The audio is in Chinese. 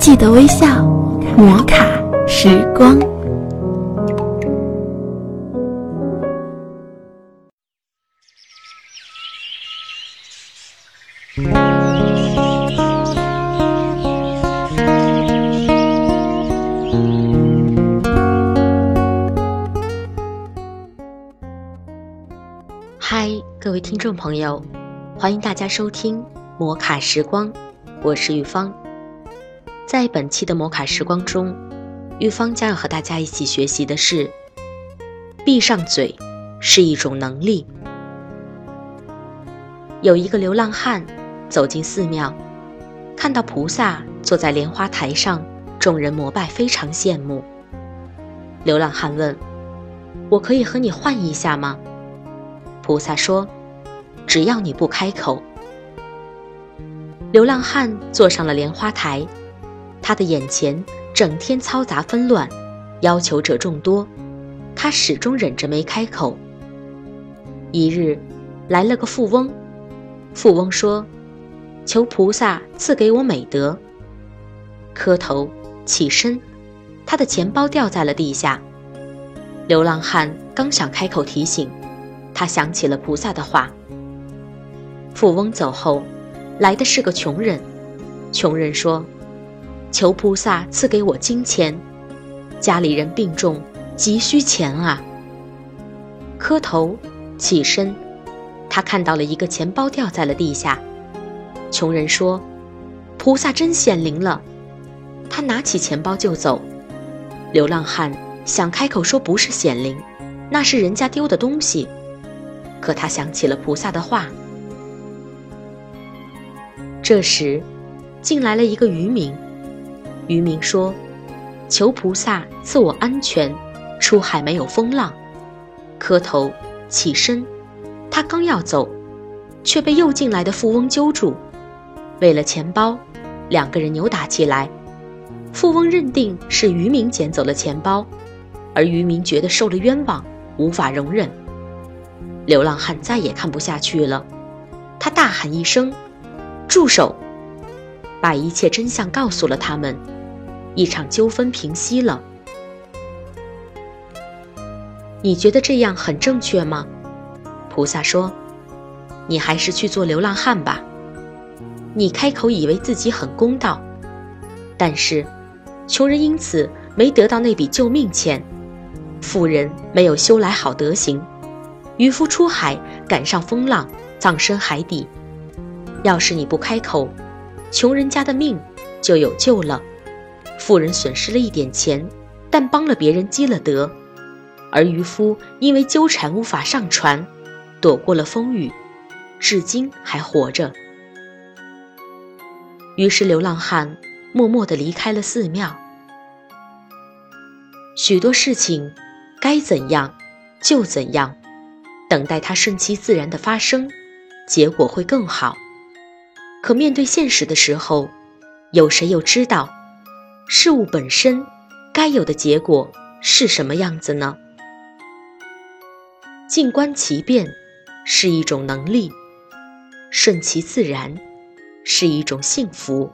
记得微笑，摩卡时光。嗨，各位听众朋友，欢迎大家收听摩卡时光，我是玉芳。在本期的摩卡时光中，玉芳将要和大家一起学习的是：闭上嘴是一种能力。有一个流浪汉走进寺庙，看到菩萨坐在莲花台上，众人膜拜，非常羡慕。流浪汉问：“我可以和你换一下吗？”菩萨说：“只要你不开口。”流浪汉坐上了莲花台，他的眼前整天嘈杂纷乱，要求者众多，他始终忍着没开口。一日，来了个富翁，富翁说：“求菩萨赐给我美德。”磕头起身，他的钱包掉在了地下。流浪汉刚想开口提醒。他想起了菩萨的话。富翁走后，来的是个穷人。穷人说：“求菩萨赐给我金钱，家里人病重，急需钱啊。”磕头，起身，他看到了一个钱包掉在了地下。穷人说：“菩萨真显灵了。”他拿起钱包就走。流浪汉想开口说不是显灵，那是人家丢的东西。可他想起了菩萨的话。这时，进来了一个渔民。渔民说：“求菩萨赐我安全，出海没有风浪。”磕头，起身。他刚要走，却被又进来的富翁揪住。为了钱包，两个人扭打起来。富翁认定是渔民捡走了钱包，而渔民觉得受了冤枉，无法容忍。流浪汉再也看不下去了，他大喊一声：“住手！”把一切真相告诉了他们，一场纠纷平息了。你觉得这样很正确吗？菩萨说：“你还是去做流浪汉吧。你开口以为自己很公道，但是穷人因此没得到那笔救命钱，富人没有修来好德行。”渔夫出海赶上风浪，葬身海底。要是你不开口，穷人家的命就有救了。富人损失了一点钱，但帮了别人积了德。而渔夫因为纠缠无法上船，躲过了风雨，至今还活着。于是流浪汉默默地离开了寺庙。许多事情，该怎样就怎样。等待它顺其自然的发生，结果会更好。可面对现实的时候，有谁又知道事物本身该有的结果是什么样子呢？静观其变是一种能力，顺其自然是一种幸福。